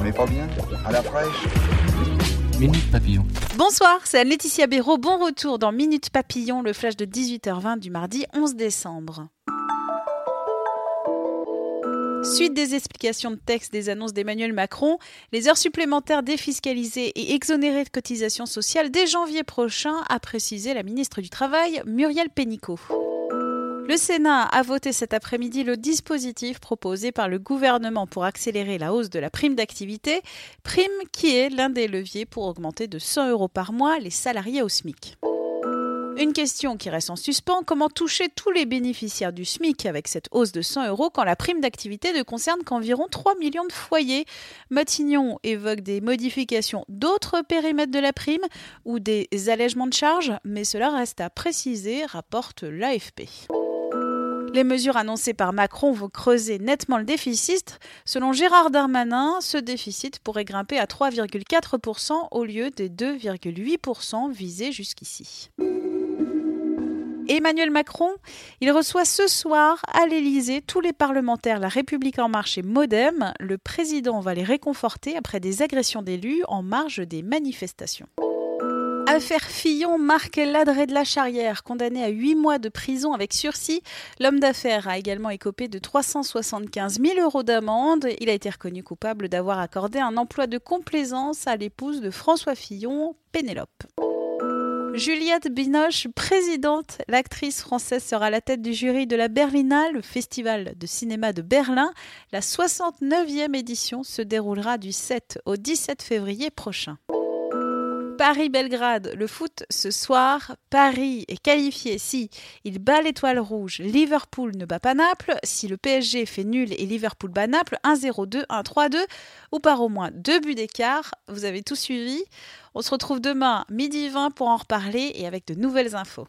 On n'est pas bien À la fraîche Minute Papillon. Bonsoir, c'est Laetitia Béraud. Bon retour dans Minute Papillon, le flash de 18h20 du mardi 11 décembre. Suite des explications de texte des annonces d'Emmanuel Macron, les heures supplémentaires défiscalisées et exonérées de cotisations sociales dès janvier prochain, a précisé la ministre du Travail, Muriel Pénicaud. Le Sénat a voté cet après-midi le dispositif proposé par le gouvernement pour accélérer la hausse de la prime d'activité, prime qui est l'un des leviers pour augmenter de 100 euros par mois les salariés au SMIC. Une question qui reste en suspens, comment toucher tous les bénéficiaires du SMIC avec cette hausse de 100 euros quand la prime d'activité ne concerne qu'environ 3 millions de foyers? Matignon évoque des modifications d'autres périmètres de la prime ou des allègements de charges, mais cela reste à préciser, rapporte l'AFP. Les mesures annoncées par Macron vont creuser nettement le déficit. Selon Gérard Darmanin, ce déficit pourrait grimper à 3,4% au lieu des 2,8% visés jusqu'ici. Emmanuel Macron, il reçoit ce soir à l'Élysée tous les parlementaires La République en marche et Modem. Le président va les réconforter après des agressions d'élus en marge des manifestations. Affaire Fillon marque l'adresse de la charrière. Condamné à 8 mois de prison avec sursis, l'homme d'affaires a également écopé de 375 000 euros d'amende. Il a été reconnu coupable d'avoir accordé un emploi de complaisance à l'épouse de François Fillon, Pénélope. Juliette Binoche, présidente, l'actrice française sera la tête du jury de la Berlinale, le festival de cinéma de Berlin. La 69e édition se déroulera du 7 au 17 février prochain. Paris-Belgrade, le foot ce soir. Paris est qualifié si il bat l'étoile rouge, Liverpool ne bat pas Naples, si le PSG fait nul et Liverpool bat Naples, 1-0, 2-1, 3-2, ou par au moins deux buts d'écart. Vous avez tout suivi. On se retrouve demain, midi 20, pour en reparler et avec de nouvelles infos.